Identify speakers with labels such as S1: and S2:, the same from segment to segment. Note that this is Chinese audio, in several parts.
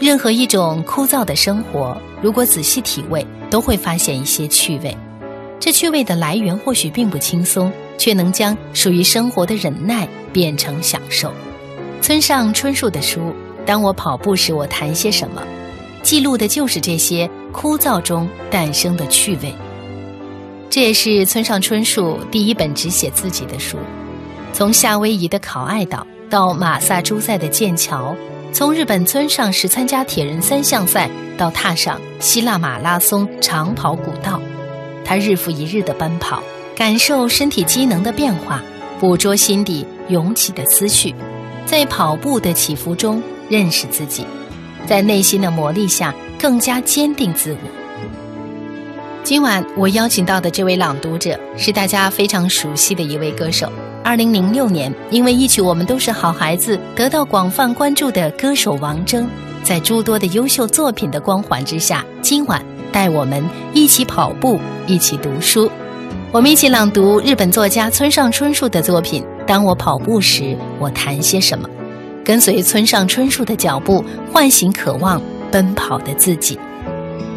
S1: 任何一种枯燥的生活，如果仔细体味，都会发现一些趣味。这趣味的来源或许并不轻松，却能将属于生活的忍耐变成享受。村上春树的书《当我跑步时，我谈些什么》，记录的就是这些枯燥中诞生的趣味。这也是村上春树第一本只写自己的书。从夏威夷的考爱岛到马萨诸塞的剑桥，从日本村上时参加铁人三项赛到踏上希腊马拉松长跑古道。他日复一日的奔跑，感受身体机能的变化，捕捉心底涌起的思绪，在跑步的起伏中认识自己，在内心的磨砺下更加坚定自我。今晚我邀请到的这位朗读者是大家非常熟悉的一位歌手。二零零六年，因为一曲《我们都是好孩子》得到广泛关注的歌手王铮，在诸多的优秀作品的光环之下，今晚。带我们一起跑步，一起读书。我们一起朗读日本作家村上春树的作品。当我跑步时，我谈些什么？跟随村上春树的脚步，唤醒渴望奔跑的自己。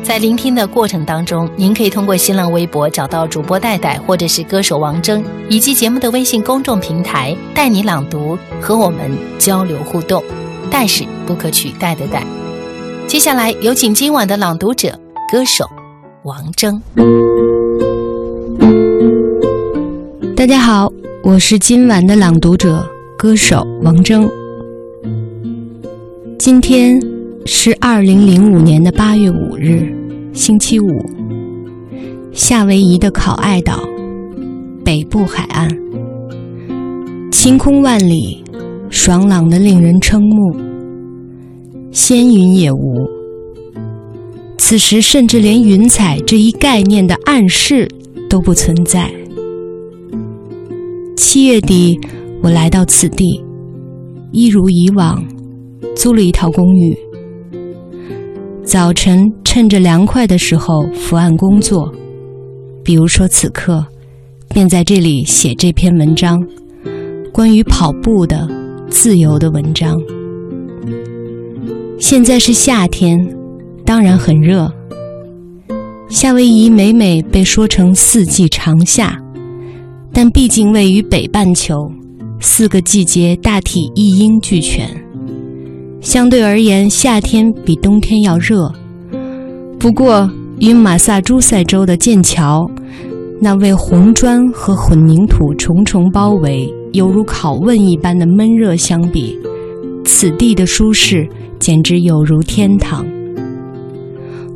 S1: 在聆听的过程当中，您可以通过新浪微博找到主播戴戴，或者是歌手王铮，以及节目的微信公众平台“带你朗读”，和我们交流互动。戴是不可取代的戴。接下来有请今晚的朗读者。歌手王铮，
S2: 大家好，我是今晚的朗读者，歌手王铮。今天是二零零五年的八月五日，星期五。夏威夷的考爱岛，北部海岸，晴空万里，爽朗的令人瞠目，仙云也无。此时，甚至连云彩这一概念的暗示都不存在。七月底，我来到此地，一如以往，租了一套公寓。早晨趁着凉快的时候伏案工作，比如说此刻，便在这里写这篇文章，关于跑步的自由的文章。现在是夏天。当然很热。夏威夷每每被说成四季长夏，但毕竟位于北半球，四个季节大体一应俱全。相对而言，夏天比冬天要热。不过，与马萨诸塞州的剑桥那为红砖和混凝土重重包围、犹如拷问一般的闷热相比，此地的舒适简直有如天堂。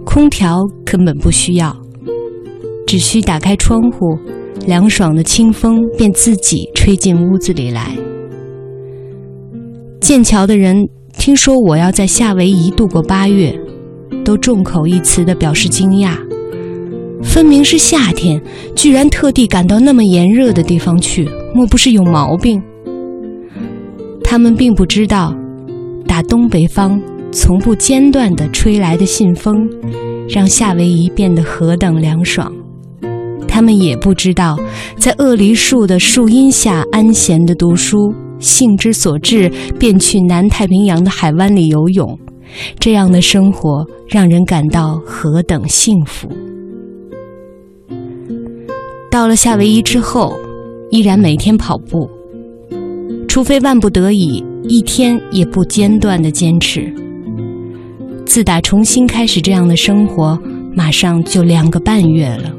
S2: 空调根本不需要，只需打开窗户，凉爽的清风便自己吹进屋子里来。剑桥的人听说我要在夏威夷度过八月，都众口一词地表示惊讶。分明是夏天，居然特地赶到那么炎热的地方去，莫不是有毛病？他们并不知道，打东北方。从不间断地吹来的信风，让夏威夷变得何等凉爽。他们也不知道，在鳄梨树的树荫下安闲地读书，兴之所至便去南太平洋的海湾里游泳。这样的生活让人感到何等幸福。到了夏威夷之后，依然每天跑步，除非万不得已，一天也不间断地坚持。自打重新开始这样的生活，马上就两个半月了。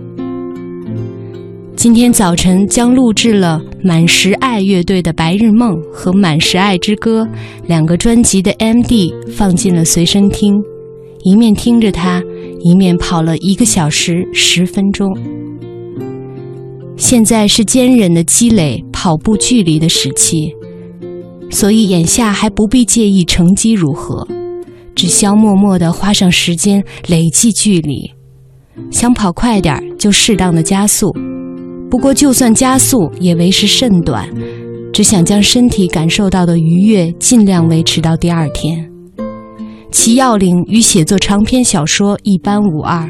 S2: 今天早晨将录制了满石爱乐队的《白日梦》和《满石爱之歌》两个专辑的 MD 放进了随身听，一面听着它，一面跑了一个小时十分钟。现在是坚忍的积累跑步距离的时期，所以眼下还不必介意成绩如何。只消默默地花上时间累计距离，想跑快点儿就适当的加速。不过就算加速也为时甚短，只想将身体感受到的愉悦尽量维持到第二天。其要领与写作长篇小说一般无二，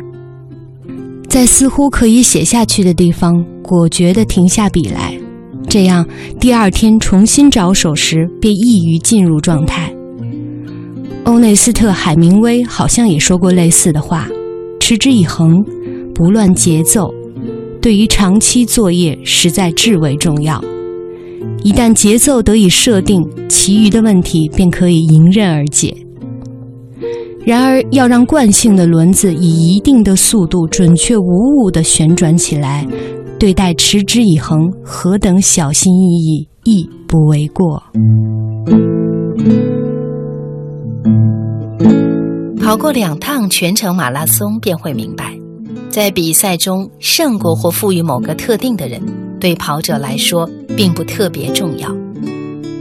S2: 在似乎可以写下去的地方果决地停下笔来，这样第二天重新着手时便易于进入状态。欧内斯特·海明威好像也说过类似的话：“持之以恒，不乱节奏，对于长期作业实在至为重要。一旦节奏得以设定，其余的问题便可以迎刃而解。然而，要让惯性的轮子以一定的速度准确无误地旋转起来，对待持之以恒，何等小心翼翼，亦不为过。”
S1: 跑过两趟全程马拉松，便会明白，在比赛中胜过或负于某个特定的人，对跑者来说并不特别重要。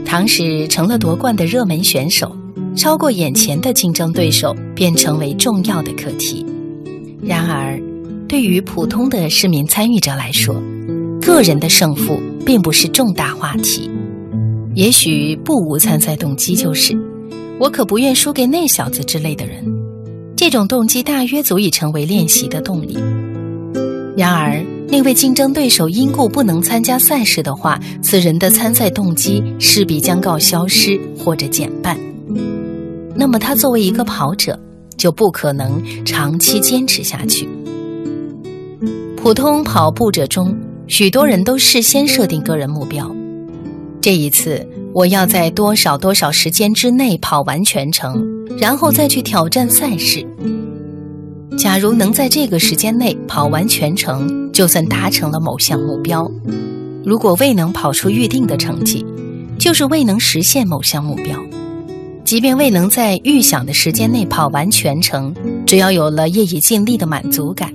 S1: 倘使成了夺冠的热门选手，超过眼前的竞争对手便成为重要的课题。然而，对于普通的市民参与者来说，个人的胜负并不是重大话题。也许不无参赛动机就是。我可不愿输给那小子之类的人，这种动机大约足以成为练习的动力。然而，那位竞争对手因故不能参加赛事的话，此人的参赛动机势必将告消失或者减半。那么，他作为一个跑者，就不可能长期坚持下去。普通跑步者中，许多人都事先设定个人目标。这一次。我要在多少多少时间之内跑完全程，然后再去挑战赛事。假如能在这个时间内跑完全程，就算达成了某项目标；如果未能跑出预定的成绩，就是未能实现某项目标。即便未能在预想的时间内跑完全程，只要有了业已尽力的满足感，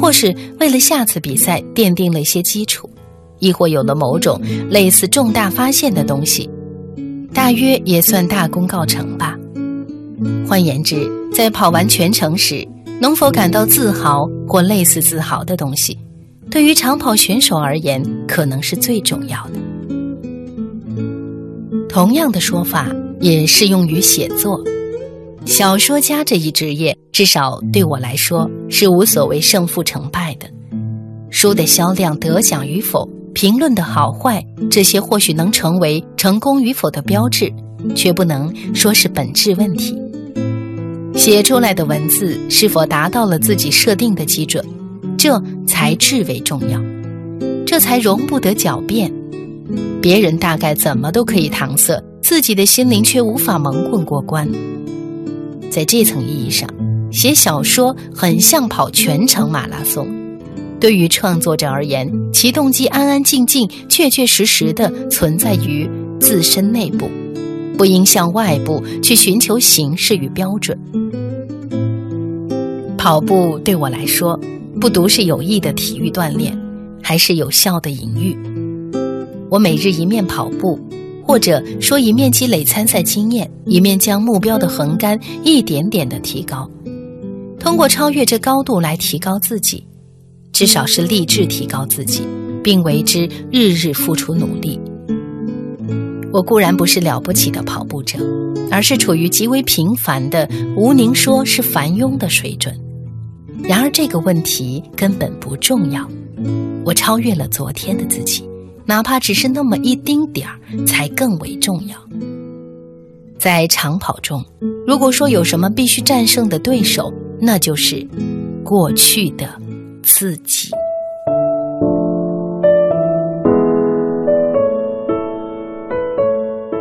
S1: 或是为了下次比赛奠定了一些基础。亦或有了某种类似重大发现的东西，大约也算大功告成吧。换言之，在跑完全程时，能否感到自豪或类似自豪的东西，对于长跑选手而言，可能是最重要的。同样的说法也适用于写作。小说家这一职业，至少对我来说，是无所谓胜负成败的。书的销量、得奖与否。评论的好坏，这些或许能成为成功与否的标志，却不能说是本质问题。写出来的文字是否达到了自己设定的基准，这才至为重要，这才容不得狡辩。别人大概怎么都可以搪塞，自己的心灵却无法蒙混过关。在这层意义上，写小说很像跑全程马拉松。对于创作者而言，其动机安安静静、确确实实地存在于自身内部，不应向外部去寻求形式与标准。跑步对我来说，不独是有益的体育锻炼，还是有效的隐喻。我每日一面跑步，或者说一面积累参赛经验，一面将目标的横杆一点点地提高，通过超越这高度来提高自己。至少是立志提高自己，并为之日日付出努力。我固然不是了不起的跑步者，而是处于极为平凡的，吴宁说是凡庸的水准。然而这个问题根本不重要。我超越了昨天的自己，哪怕只是那么一丁点儿，才更为重要。在长跑中，如果说有什么必须战胜的对手，那就是过去的。自己。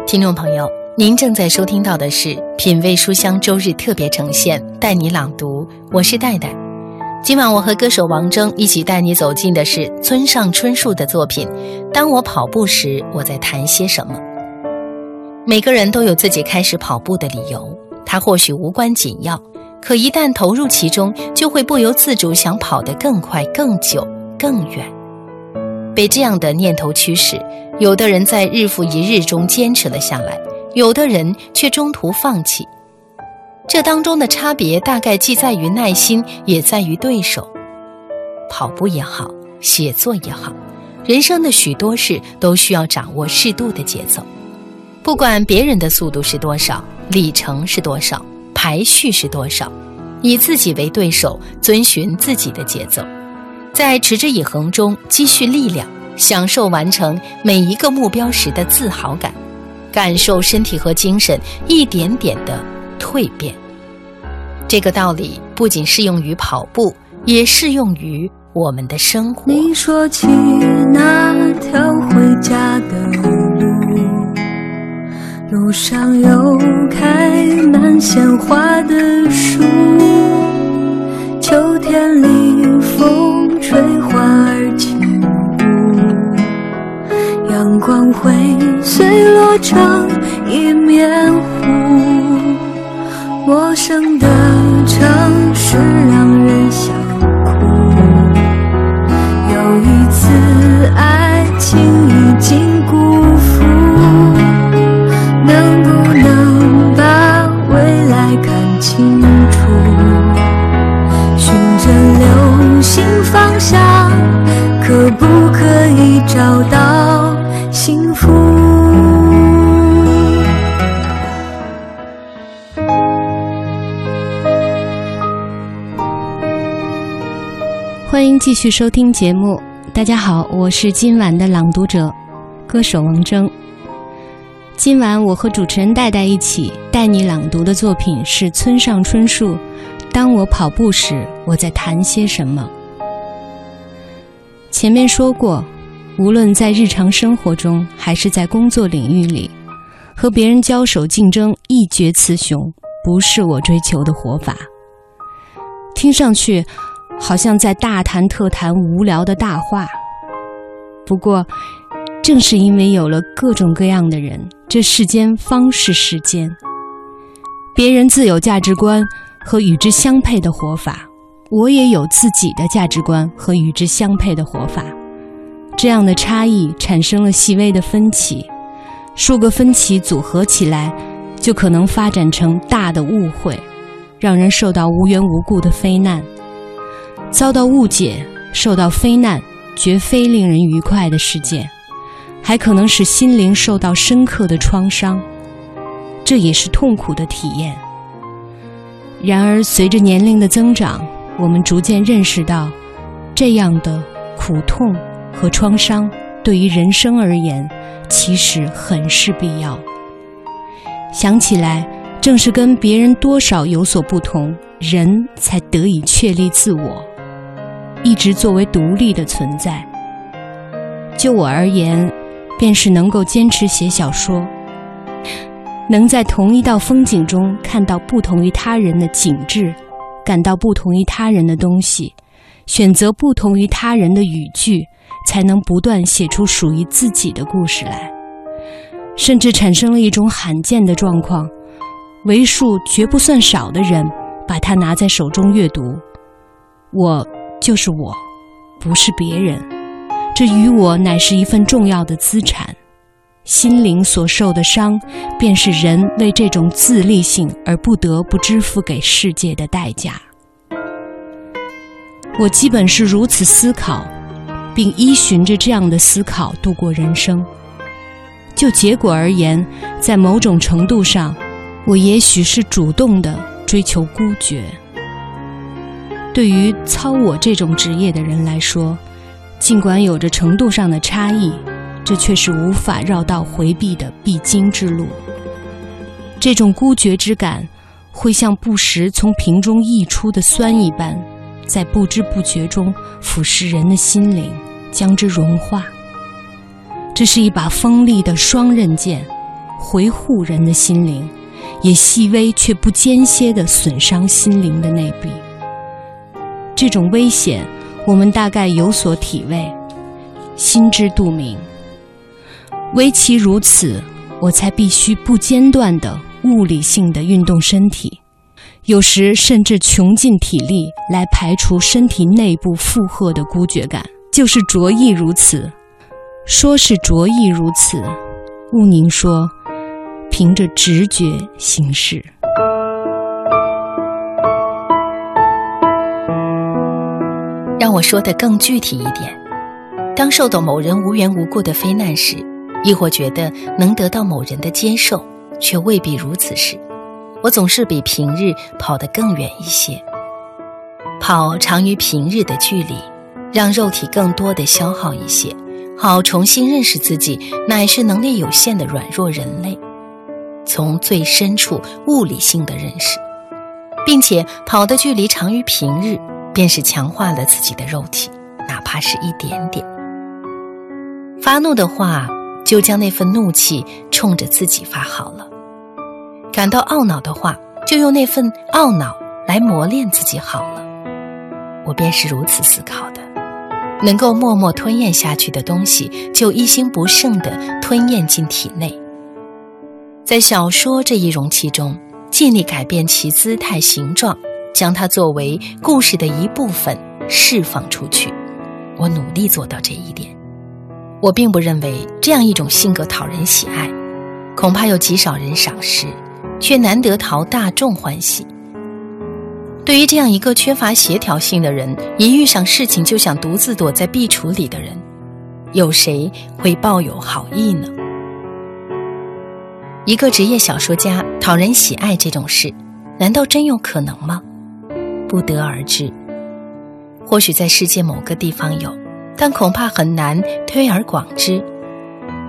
S1: 听众朋友，您正在收听到的是《品味书香》周日特别呈现，带你朗读。我是戴戴。今晚我和歌手王铮一起带你走进的是村上春树的作品。当我跑步时，我在谈些什么？每个人都有自己开始跑步的理由，它或许无关紧要。可一旦投入其中，就会不由自主想跑得更快、更久、更远。被这样的念头驱使，有的人在日复一日中坚持了下来，有的人却中途放弃。这当中的差别大概既在于耐心，也在于对手。跑步也好，写作也好，人生的许多事都需要掌握适度的节奏。不管别人的速度是多少，里程是多少。排序是多少？以自己为对手，遵循自己的节奏，在持之以恒中积蓄力量，享受完成每一个目标时的自豪感，感受身体和精神一点点的蜕变。这个道理不仅适用于跑步，也适用于我们的生活。
S3: 你说起那条回家的路，路上有开满鲜花的树，秋天里风吹花儿轻舞，阳光会碎落成一面湖，陌生的。城市啊找到幸福？
S2: 欢迎继续收听节目。大家好，我是今晚的朗读者，歌手王铮。今晚我和主持人戴戴一起带你朗读的作品是村上春树《当我跑步时，我在谈些什么》。前面说过，无论在日常生活中还是在工作领域里，和别人交手竞争，一决雌雄，不是我追求的活法。听上去。好像在大谈特谈无聊的大话。不过，正是因为有了各种各样的人，这世间方是世间。别人自有价值观和与之相配的活法，我也有自己的价值观和与之相配的活法。这样的差异产生了细微的分歧，数个分歧组合起来，就可能发展成大的误会，让人受到无缘无故的非难。遭到误解、受到非难，绝非令人愉快的事件，还可能使心灵受到深刻的创伤，这也是痛苦的体验。然而，随着年龄的增长，我们逐渐认识到，这样的苦痛和创伤对于人生而言，其实很是必要。想起来，正是跟别人多少有所不同，人才得以确立自我。一直作为独立的存在。就我而言，便是能够坚持写小说，能在同一道风景中看到不同于他人的景致，感到不同于他人的东西，选择不同于他人的语句，才能不断写出属于自己的故事来。甚至产生了一种罕见的状况：为数绝不算少的人把它拿在手中阅读。我。就是我，不是别人。这与我乃是一份重要的资产。心灵所受的伤，便是人为这种自立性而不得不支付给世界的代价。我基本是如此思考，并依循着这样的思考度过人生。就结果而言，在某种程度上，我也许是主动的追求孤绝。对于操我这种职业的人来说，尽管有着程度上的差异，这却是无法绕道回避的必经之路。这种孤绝之感，会像不时从瓶中溢出的酸一般，在不知不觉中腐蚀人的心灵，将之融化。这是一把锋利的双刃剑，回护人的心灵，也细微却不间歇地损伤心灵的内壁。这种危险，我们大概有所体味，心知肚明。唯其如此，我才必须不间断的物理性的运动身体，有时甚至穷尽体力来排除身体内部负荷的孤绝感。就是着意如此，说是着意如此，勿宁说，凭着直觉行事。
S1: 让我说的更具体一点：当受到某人无缘无故的非难时，亦或觉得能得到某人的接受，却未必如此时，我总是比平日跑得更远一些。跑长于平日的距离，让肉体更多的消耗一些，好重新认识自己乃是能力有限的软弱人类。从最深处物理性的认识，并且跑的距离长于平日，便是强化了自己的肉体，哪怕是一点点。发怒的话，就将那份怒气冲着自己发好了；感到懊恼的话，就用那份懊恼来磨练自己好了。我便是如此思考的。能够默默吞咽下去的东西，就一心不胜地吞咽进体内。在小说这一容器中，尽力改变其姿态形状，将它作为故事的一部分释放出去。我努力做到这一点。我并不认为这样一种性格讨人喜爱，恐怕有极少人赏识，却难得讨大众欢喜。对于这样一个缺乏协调性的人，一遇上事情就想独自躲在壁橱里的人，有谁会抱有好意呢？一个职业小说家讨人喜爱这种事，难道真有可能吗？不得而知。或许在世界某个地方有，但恐怕很难推而广之。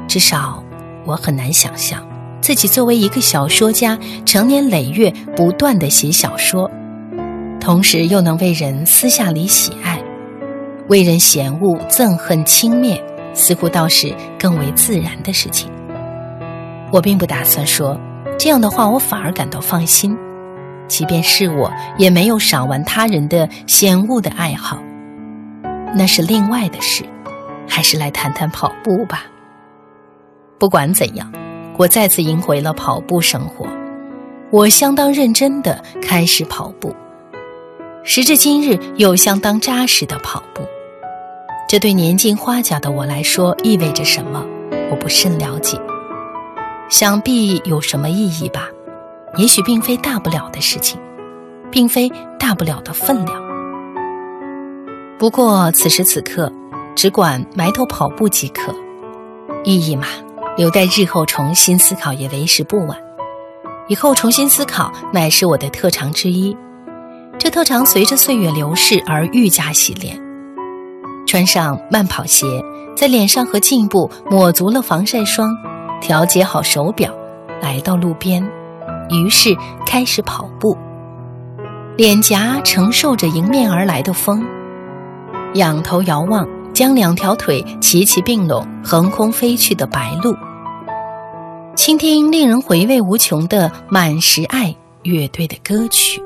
S1: 至少，我很难想象自己作为一个小说家，成年累月不断的写小说。同时又能为人私下里喜爱，为人嫌恶、憎恨、轻蔑，似乎倒是更为自然的事情。我并不打算说这样的话，我反而感到放心。即便是我，也没有赏玩他人的嫌恶的爱好，那是另外的事。还是来谈谈跑步吧。不管怎样，我再次赢回了跑步生活。我相当认真的开始跑步。时至今日，又相当扎实的跑步，这对年近花甲的我来说意味着什么？我不甚了解。想必有什么意义吧？也许并非大不了的事情，并非大不了的分量。不过此时此刻，只管埋头跑步即可。意义嘛，留待日后重新思考也为时不晚。以后重新思考，乃是我的特长之一。这特长随着岁月流逝而愈加洗练。穿上慢跑鞋，在脸上和颈部抹足了防晒霜，调节好手表，来到路边，于是开始跑步。脸颊承受着迎面而来的风，仰头遥望，将两条腿齐齐并拢，横空飞去的白鹭。倾听令人回味无穷的满时爱乐队的歌曲。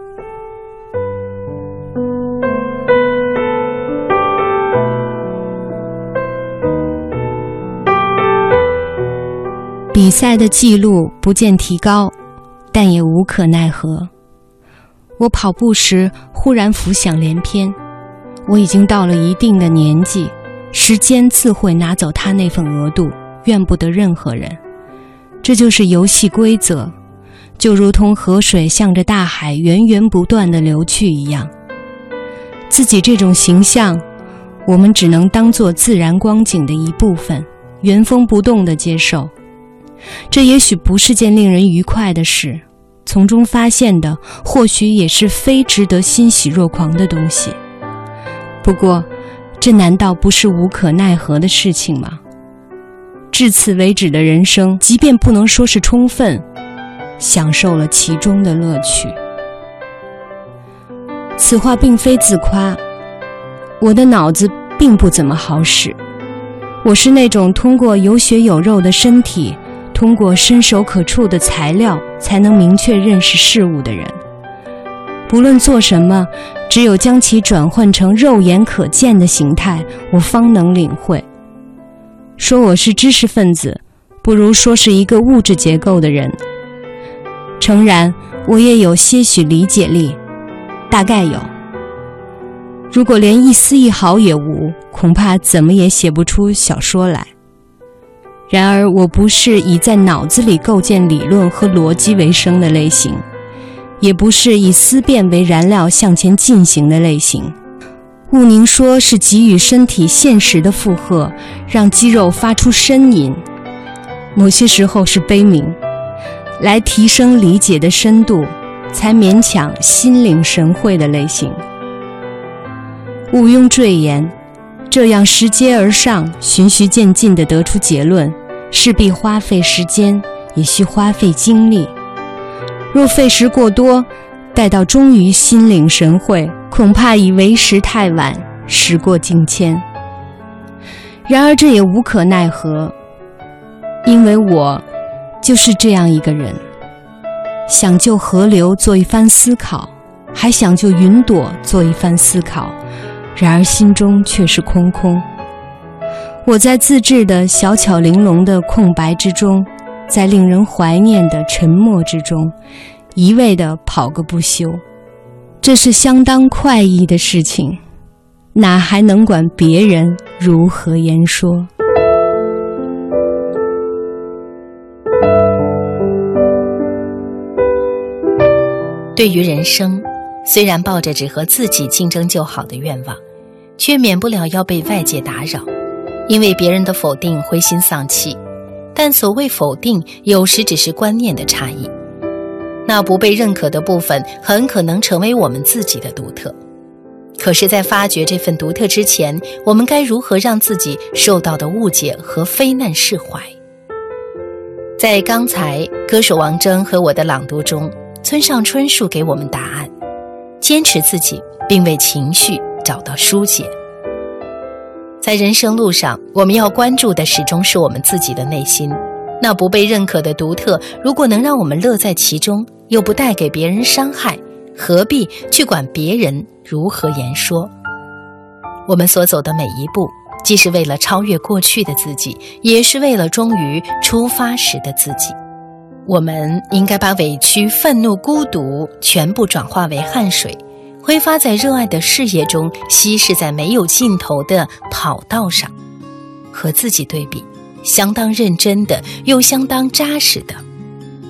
S2: 比赛的记录不见提高，但也无可奈何。我跑步时忽然浮想联翩，我已经到了一定的年纪，时间自会拿走他那份额度，怨不得任何人。这就是游戏规则，就如同河水向着大海源源不断的流去一样。自己这种形象，我们只能当做自然光景的一部分，原封不动的接受。这也许不是件令人愉快的事，从中发现的或许也是非值得欣喜若狂的东西。不过，这难道不是无可奈何的事情吗？至此为止的人生，即便不能说是充分，享受了其中的乐趣。此话并非自夸，我的脑子并不怎么好使，我是那种通过有血有肉的身体。通过伸手可触的材料，才能明确认识事物的人。不论做什么，只有将其转换成肉眼可见的形态，我方能领会。说我是知识分子，不如说是一个物质结构的人。诚然，我也有些许理解力，大概有。如果连一丝一毫也无，恐怕怎么也写不出小说来。然而，我不是以在脑子里构建理论和逻辑为生的类型，也不是以思辨为燃料向前进行的类型。毋宁说是给予身体现实的负荷，让肌肉发出呻吟；某些时候是悲鸣，来提升理解的深度，才勉强心领神会的类型。毋庸赘言。这样拾阶而上、循序渐进地得出结论，势必花费时间，也需花费精力。若费时过多，待到终于心领神会，恐怕已为时太晚，时过境迁。然而这也无可奈何，因为我就是这样一个人，想就河流做一番思考，还想就云朵做一番思考，然而心中却是空空。我在自制的小巧玲珑的空白之中，在令人怀念的沉默之中。一味的跑个不休，这是相当快意的事情，哪还能管别人如何言说？
S1: 对于人生，虽然抱着只和自己竞争就好的愿望，却免不了要被外界打扰，因为别人的否定灰心丧气。但所谓否定，有时只是观念的差异。那不被认可的部分，很可能成为我们自己的独特。可是，在发掘这份独特之前，我们该如何让自己受到的误解和非难释怀？在刚才歌手王铮和我的朗读中，村上春树给我们答案：坚持自己，并为情绪找到疏解。在人生路上，我们要关注的始终是我们自己的内心。那不被认可的独特，如果能让我们乐在其中。又不带给别人伤害，何必去管别人如何言说？我们所走的每一步，既是为了超越过去的自己，也是为了忠于出发时的自己。我们应该把委屈、愤怒、孤独全部转化为汗水，挥发在热爱的事业中，稀释在没有尽头的跑道上，和自己对比，相当认真的，又相当扎实的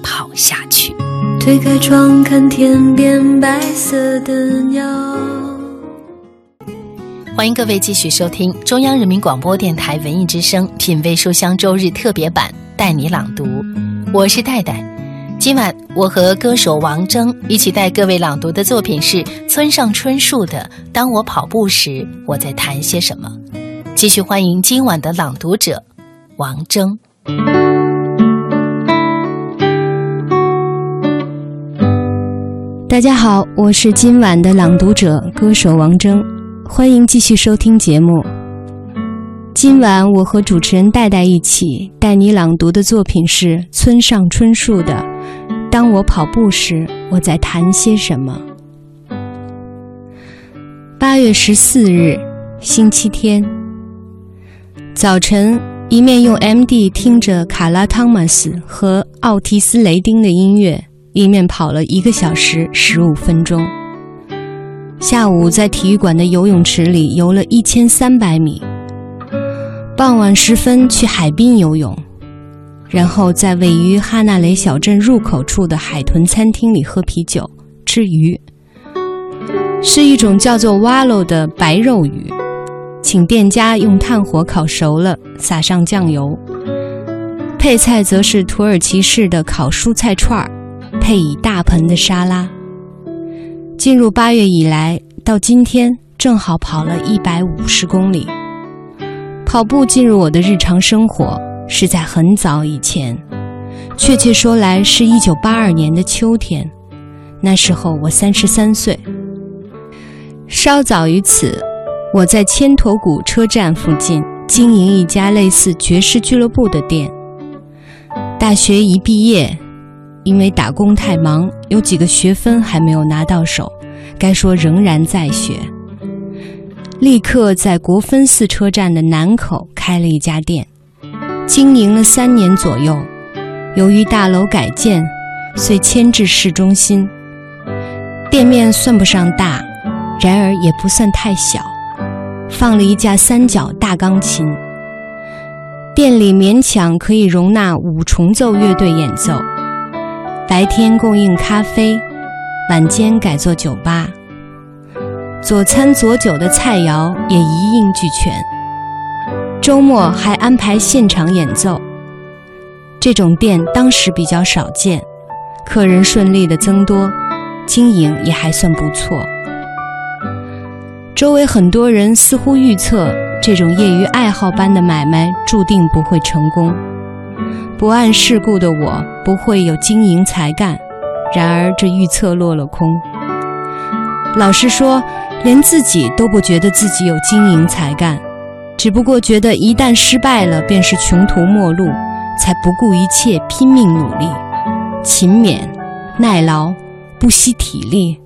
S1: 跑下去。
S3: 推开窗看天边白色的鸟。
S1: 欢迎各位继续收听中央人民广播电台文艺之声品味书香周日特别版，带你朗读。我是戴戴。今晚我和歌手王铮一起带各位朗读的作品是村上春树的《当我跑步时，我在谈些什么》。继续欢迎今晚的朗读者王铮。
S2: 大家好，我是今晚的朗读者歌手王铮，欢迎继续收听节目。今晚我和主持人戴戴一起带你朗读的作品是村上春树的《当我跑步时，我在谈些什么》。八月十四日，星期天早晨，一面用 MD 听着卡拉汤马斯和奥提斯雷丁的音乐。一面跑了一个小时十五分钟。下午在体育馆的游泳池里游了一千三百米。傍晚时分去海滨游泳，然后在位于哈纳雷小镇入口处的海豚餐厅里喝啤酒、吃鱼。是一种叫做 wallow 的白肉鱼，请店家用炭火烤熟了，撒上酱油。配菜则是土耳其式的烤蔬菜串儿。配以大盆的沙拉。进入八月以来，到今天正好跑了一百五十公里。跑步进入我的日常生活是在很早以前，确切说来是一九八二年的秋天。那时候我三十三岁。稍早于此，我在千头谷车站附近经营一家类似爵士俱乐部的店。大学一毕业。因为打工太忙，有几个学分还没有拿到手，该说仍然在学。立刻在国分寺车站的南口开了一家店，经营了三年左右。由于大楼改建，遂迁至市中心。店面算不上大，然而也不算太小，放了一架三角大钢琴。店里勉强可以容纳五重奏乐队演奏。白天供应咖啡，晚间改做酒吧。佐餐佐酒的菜肴也一应俱全。周末还安排现场演奏。这种店当时比较少见，客人顺利的增多，经营也还算不错。周围很多人似乎预测这种业余爱好般的买卖注定不会成功。不谙世故的我不会有经营才干。然而这预测落了空。老实说，连自己都不觉得自己有经营才干，只不过觉得一旦失败了便是穷途末路，才不顾一切拼命努力，勤勉、耐劳、不惜体力。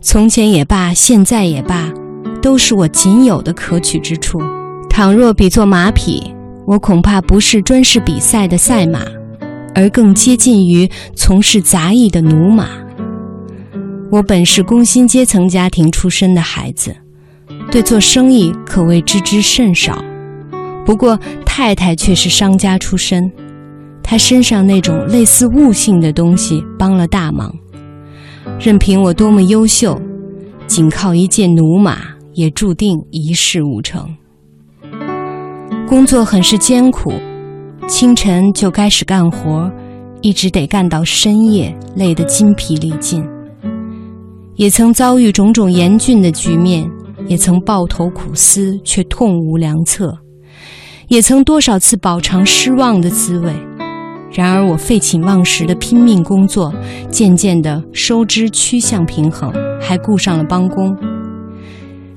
S2: 从前也罢，现在也罢，都是我仅有的可取之处。倘若比作马匹，我恐怕不是专事比赛的赛马，而更接近于从事杂役的奴马。我本是工薪阶层家庭出身的孩子，对做生意可谓知之甚少。不过太太却是商家出身，她身上那种类似悟性的东西帮了大忙。任凭我多么优秀，仅靠一介奴马，也注定一事无成。工作很是艰苦，清晨就开始干活，一直得干到深夜，累得筋疲力尽。也曾遭遇种种严峻的局面，也曾抱头苦思却痛无良策，也曾多少次饱尝失望的滋味。然而，我废寝忘食的拼命工作，渐渐的收支趋向平衡，还雇上了帮工。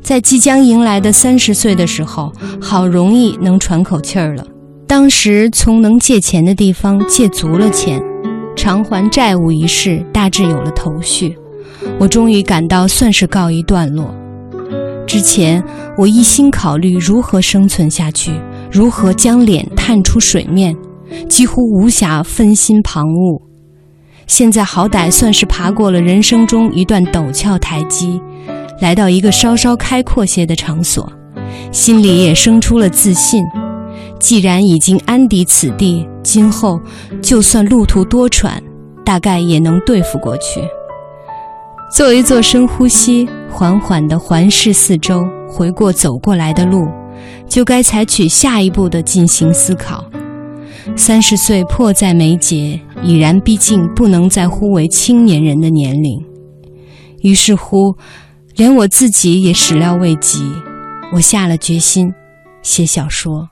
S2: 在即将迎来的三十岁的时候，好容易能喘口气儿了。当时从能借钱的地方借足了钱，偿还债务一事大致有了头绪，我终于感到算是告一段落。之前我一心考虑如何生存下去，如何将脸探出水面。几乎无暇分心旁骛，现在好歹算是爬过了人生中一段陡峭台阶，来到一个稍稍开阔些的场所，心里也生出了自信。既然已经安抵此地，今后就算路途多舛，大概也能对付过去。做一做深呼吸，缓缓地环视四周，回过走过来的路，就该采取下一步的进行思考。三十岁迫在眉睫，已然逼近不能再呼为青年人的年龄。于是乎，连我自己也始料未及。我下了决心，写小说。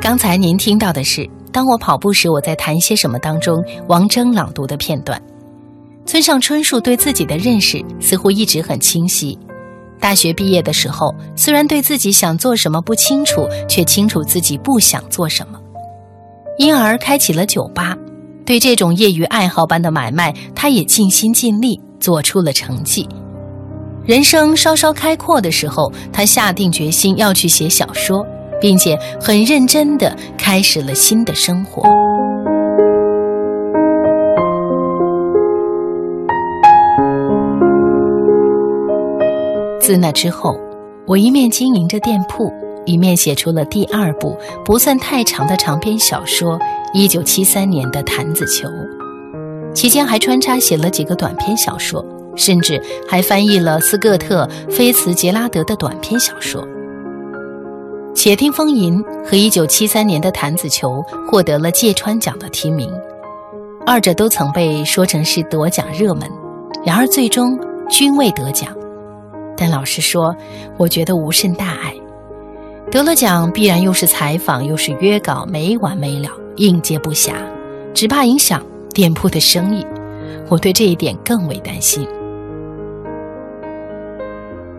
S1: 刚才您听到的是《当我跑步时我在谈些什么》当中王铮朗读的片段。村上春树对自己的认识似乎一直很清晰。大学毕业的时候，虽然对自己想做什么不清楚，却清楚自己不想做什么，因而开启了酒吧。对这种业余爱好般的买卖，他也尽心尽力，做出了成绩。人生稍稍开阔的时候，他下定决心要去写小说，并且很认真地开始了新的生活。自那之后，我一面经营着店铺，一面写出了第二部不算太长的长篇小说《一九七三年的坛子球》，期间还穿插写了几个短篇小说，甚至还翻译了斯各特·菲茨杰拉德的短篇小说。《且听风吟》和一九七三年的坛子球获得了芥川奖的提名，二者都曾被说成是夺奖热门，然而最终均未得奖。但老实说，我觉得无甚大碍。得了奖，必然又是采访，又是约稿，没完没了，应接不暇，只怕影响店铺的生意。我对这一点更为担心。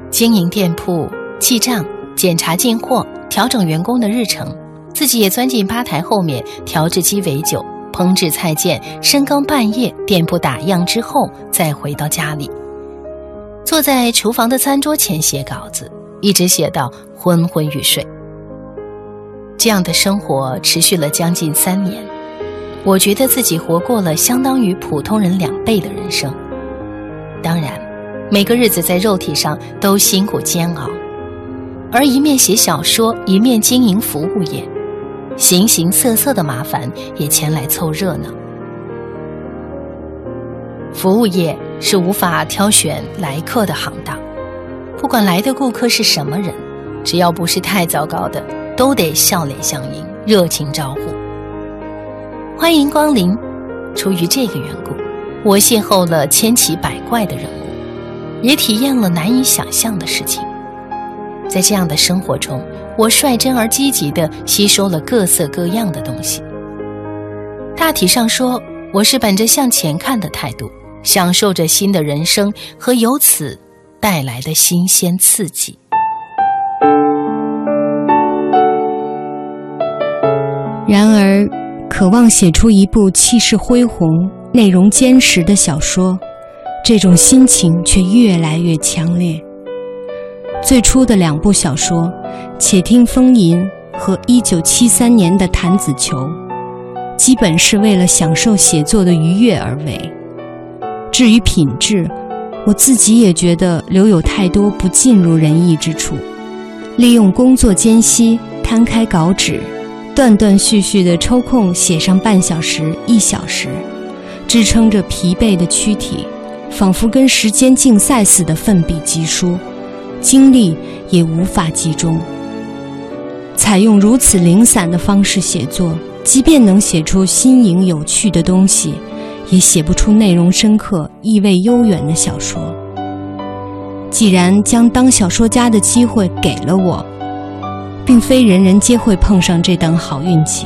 S1: 经营店铺、记账、检查进货、调整员工的日程，自己也钻进吧台后面调制鸡尾酒、烹制菜饯，深更半夜，店铺打烊之后，再回到家里。坐在厨房的餐桌前写稿子，一直写到昏昏欲睡。这样的生活持续了将近三年，我觉得自己活过了相当于普通人两倍的人生。当然，每个日子在肉体上都辛苦煎熬，而一面写小说，一面经营服务业，形形色色的麻烦也前来凑热闹。服务业是无法挑选来客的行当，不管来的顾客是什么人，只要不是太糟糕的，都得笑脸相迎，热情招呼，欢迎光临。出于这个缘故，我邂逅了千奇百怪的人物，也体验了难以想象的事情。在这样的生活中，我率真而积极地吸收了各色各样的东西。大体上说，我是本着向前看的态度，享受着新的人生和由此带来的新鲜刺激。
S2: 然而，渴望写出一部气势恢宏、内容坚实的小说，这种心情却越来越强烈。最初的两部小说《且听风吟》和1973年的《弹子球》，基本是为了享受写作的愉悦而为。至于品质，我自己也觉得留有太多不尽如人意之处。利用工作间隙摊开稿纸。断断续续地抽空写上半小时、一小时，支撑着疲惫的躯体，仿佛跟时间竞赛似的奋笔疾书，精力也无法集中。采用如此零散的方式写作，即便能写出新颖有趣的东西，也写不出内容深刻、意味悠远的小说。既然将当小说家的机会给了我。并非人人皆会碰上这等好运气，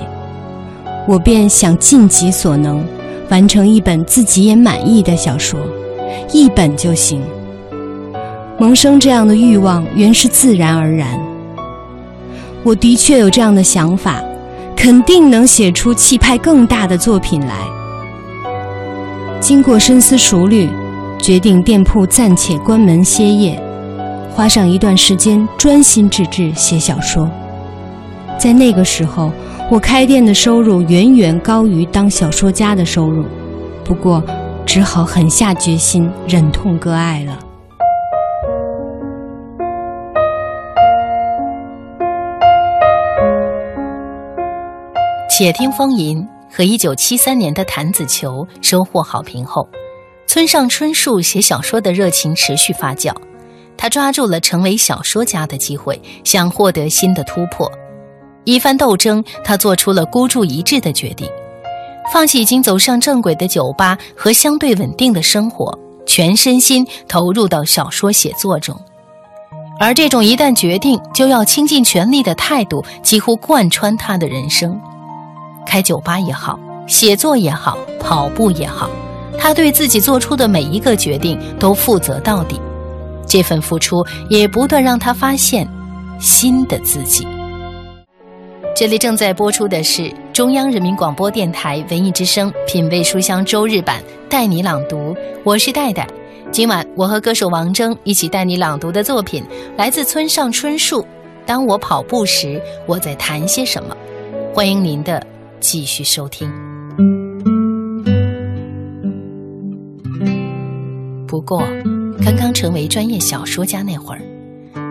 S2: 我便想尽己所能，完成一本自己也满意的小说，一本就行。萌生这样的欲望原是自然而然。我的确有这样的想法，肯定能写出气派更大的作品来。经过深思熟虑，决定店铺暂且关门歇业。花上一段时间专心致志写小说，在那个时候，我开店的收入远远高于当小说家的收入，不过只好狠下决心，忍痛割爱了。
S1: 且听风吟和一九七三年的弹子球收获好评后，村上春树写小说的热情持续发酵。他抓住了成为小说家的机会，想获得新的突破。一番斗争，他做出了孤注一掷的决定，放弃已经走上正轨的酒吧和相对稳定的生活，全身心投入到小说写作中。而这种一旦决定就要倾尽全力的态度，几乎贯穿他的人生。开酒吧也好，写作也好，跑步也好，他对自己做出的每一个决定都负责到底。这份付出也不断让他发现新的自己。这里正在播出的是中央人民广播电台文艺之声《品味书香》周日版，带你朗读。我是戴戴。今晚我和歌手王铮一起带你朗读的作品来自村上春树。当我跑步时，我在谈些什么？欢迎您的继续收听。不过。刚刚成为专业小说家那会儿，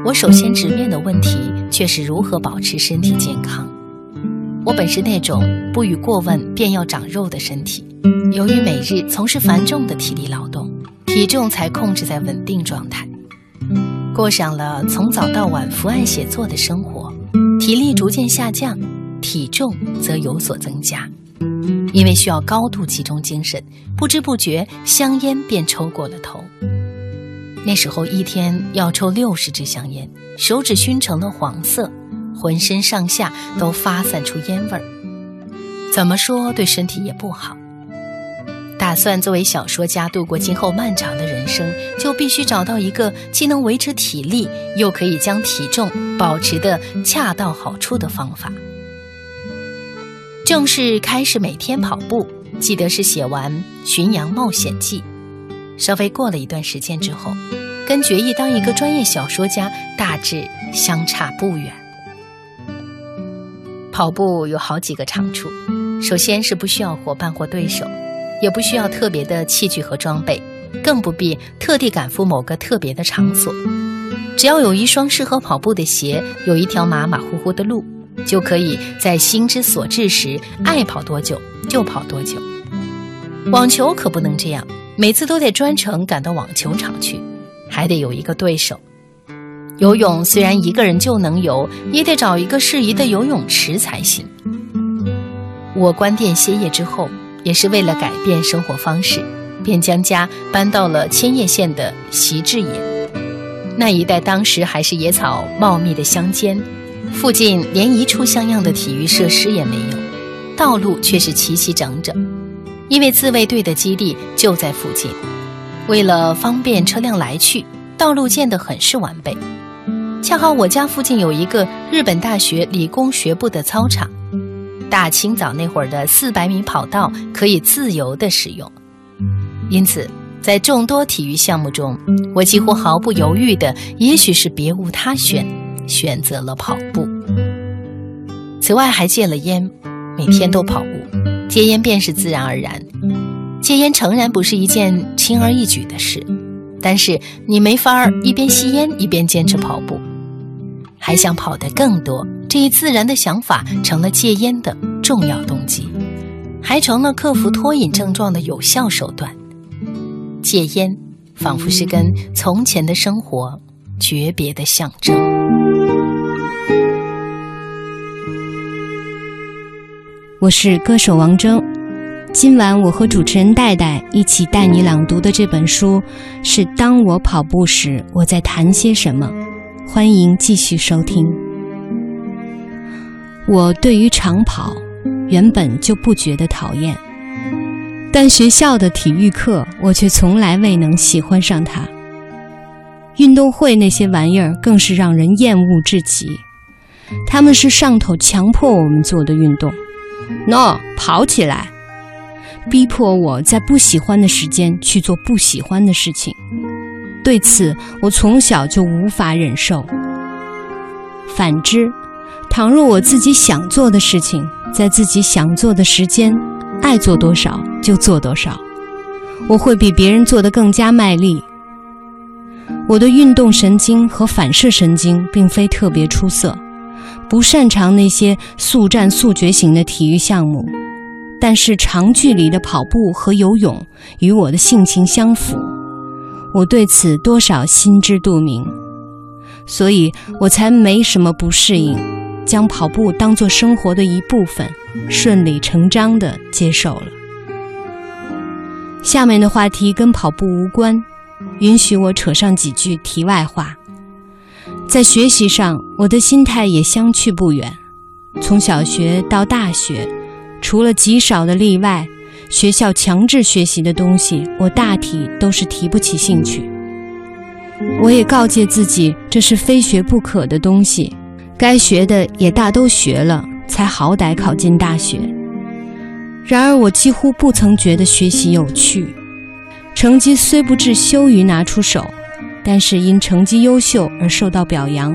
S1: 我首先直面的问题却是如何保持身体健康。我本是那种不予过问便要长肉的身体，由于每日从事繁重的体力劳动，体重才控制在稳定状态。过上了从早到晚伏案写作的生活，体力逐渐下降，体重则有所增加。因为需要高度集中精神，不知不觉香烟便抽过了头。那时候一天要抽六十支香烟，手指熏成了黄色，浑身上下都发散出烟味儿。怎么说对身体也不好。打算作为小说家度过今后漫长的人生，就必须找到一个既能维持体力，又可以将体重保持的恰到好处的方法。正式开始每天跑步，记得是写完《巡洋冒险记》。稍微过了一段时间之后，跟决意当一个专业小说家大致相差不远。跑步有好几个长处，首先是不需要伙伴或对手，也不需要特别的器具和装备，更不必特地赶赴某个特别的场所。只要有一双适合跑步的鞋，有一条马马虎虎的路，就可以在心之所至时爱跑多久就跑多久。网球可不能这样。每次都得专程赶到网球场去，还得有一个对手。游泳虽然一个人就能游，也得找一个适宜的游泳池才行。我关店歇业之后，也是为了改变生活方式，便将家搬到了千叶县的习志野。那一带当时还是野草茂密的乡间，附近连一处像样的体育设施也没有，道路却是齐齐整整，因为自卫队的基地就在附近。为了方便车辆来去，道路建得很是完备。恰好我家附近有一个日本大学理工学部的操场，大清早那会儿的四百米跑道可以自由的使用，因此在众多体育项目中，我几乎毫不犹豫的，也许是别无他选，选择了跑步。此外还戒了烟，每天都跑步，戒烟便是自然而然。戒烟诚然不是一件轻而易举的事，但是你没法儿一边吸烟一边坚持跑步。还想跑得更多，这一自然的想法成了戒烟的重要动机，还成了克服脱瘾症状的有效手段。戒烟仿佛是跟从前的生活诀别的象征。
S2: 我是歌手王铮，今晚我和主持人戴戴一起带你朗读的这本书是《当我跑步时，我在谈些什么》。欢迎继续收听。我对于长跑原本就不觉得讨厌，但学校的体育课我却从来未能喜欢上它。运动会那些玩意儿更是让人厌恶至极，他们是上头强迫我们做的运动。喏，跑起来，逼迫我在不喜欢的时间去做不喜欢的事情。对此，我从小就无法忍受。反之，倘若我自己想做的事情，在自己想做的时间，爱做多少就做多少，我会比别人做得更加卖力。我的运动神经和反射神经并非特别出色，不擅长那些速战速决型的体育项目，但是长距离的跑步和游泳与我的性情相符。我对此多少心知肚明，所以我才没什么不适应，将跑步当做生活的一部分，顺理成章地接受了。下面的话题跟跑步无关，允许我扯上几句题外话。在学习上，我的心态也相去不远，从小学到大学，除了极少的例外。学校强制学习的东西，我大体都是提不起兴趣。我也告诫自己，这是非学不可的东西，该学的也大都学了，才好歹考进大学。然而，我几乎不曾觉得学习有趣。成绩虽不至羞于拿出手，但是因成绩优秀而受到表扬，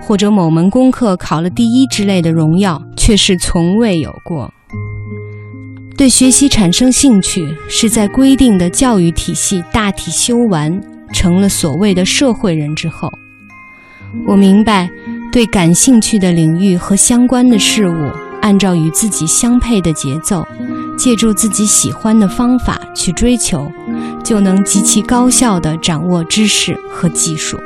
S2: 或者某门功课考了第一之类的荣耀，却是从未有过。对学习产生兴趣，是在规定的教育体系大体修完，成了所谓的社会人之后。我明白，对感兴趣的领域和相关的事物，按照与自己相配的节奏，借助自己喜欢的方法去追求，就能极其高效地掌握知识和技术。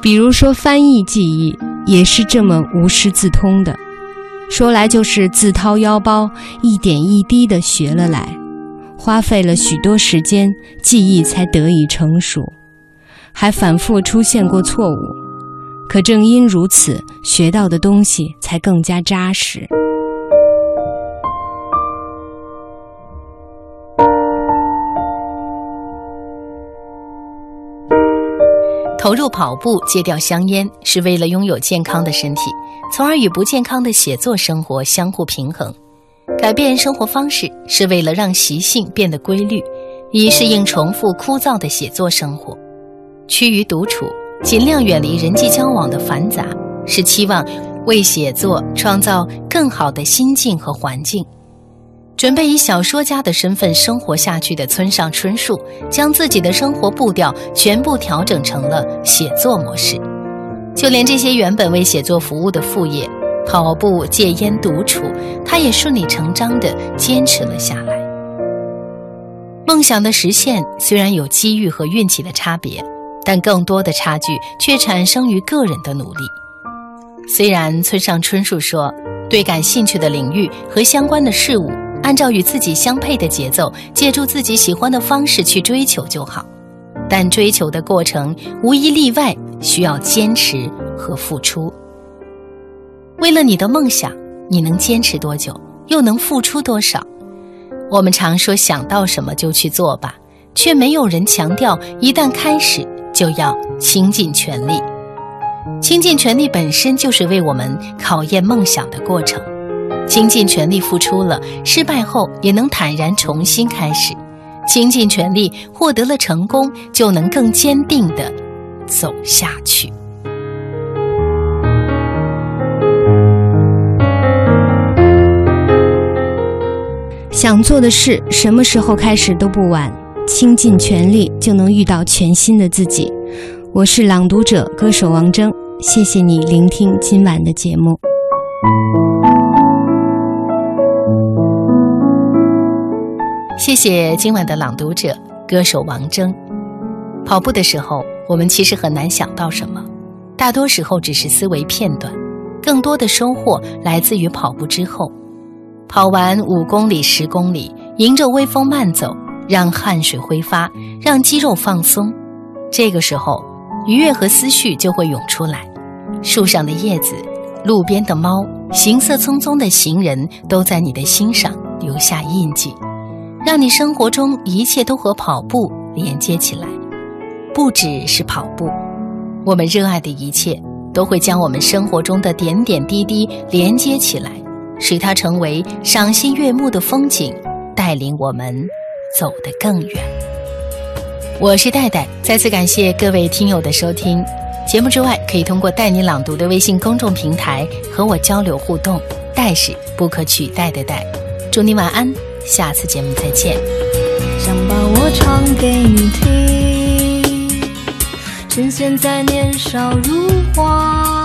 S2: 比如说翻译记忆，也是这么无师自通的。说来就是自掏腰包，一点一滴地学了来，花费了许多时间，记忆才得以成熟，还反复出现过错误。可正因如此，学到的东西才更加扎实。
S1: 投入跑步，戒掉香烟，是为了拥有健康的身体。从而与不健康的写作生活相互平衡，改变生活方式是为了让习性变得规律，以适应重复枯燥的写作生活。趋于独处，尽量远离人际交往的繁杂，是期望为写作创造更好的心境和环境。准备以小说家的身份生活下去的村上春树，将自己的生活步调全部调整成了写作模式。就连这些原本为写作服务的副业——跑步、戒烟、独处，他也顺理成章地坚持了下来。梦想的实现虽然有机遇和运气的差别，但更多的差距却产生于个人的努力。虽然村上春树说，对感兴趣的领域和相关的事物，按照与自己相配的节奏，借助自己喜欢的方式去追求就好。但追求的过程无一例外需要坚持和付出。为了你的梦想，你能坚持多久，又能付出多少？我们常说想到什么就去做吧，却没有人强调一旦开始就要倾尽全力。倾尽全力本身就是为我们考验梦想的过程。倾尽全力付出了，失败后也能坦然重新开始；倾尽全力获得了成功，就能更坚定地走下去。
S2: 想做的事，什么时候开始都不晚。倾尽全力，就能遇到全新的自己。我是朗读者、歌手王铮，谢谢你聆听今晚的节目。
S1: 谢谢今晚的朗读者、歌手王铮。跑步的时候，我们其实很难想到什么，大多时候只是思维片段，更多的收获来自于跑步之后。跑完五公里、十公里，迎着微风慢走，让汗水挥发，让肌肉放松。这个时候，愉悦和思绪就会涌出来。树上的叶子，路边的猫，行色匆匆的行人，都在你的心上留下印记，让你生活中一切都和跑步连接起来。不只是跑步，我们热爱的一切，都会将我们生活中的点点滴滴连接起来。使它成为赏心悦目的风景，带领我们走得更远。我是戴戴，再次感谢各位听友的收听。节目之外，可以通过“带你朗读”的微信公众平台和我交流互动。戴是不可取代的戴。祝你晚安，下次节目再见。
S3: 想把我唱给你听，趁现在年少如花。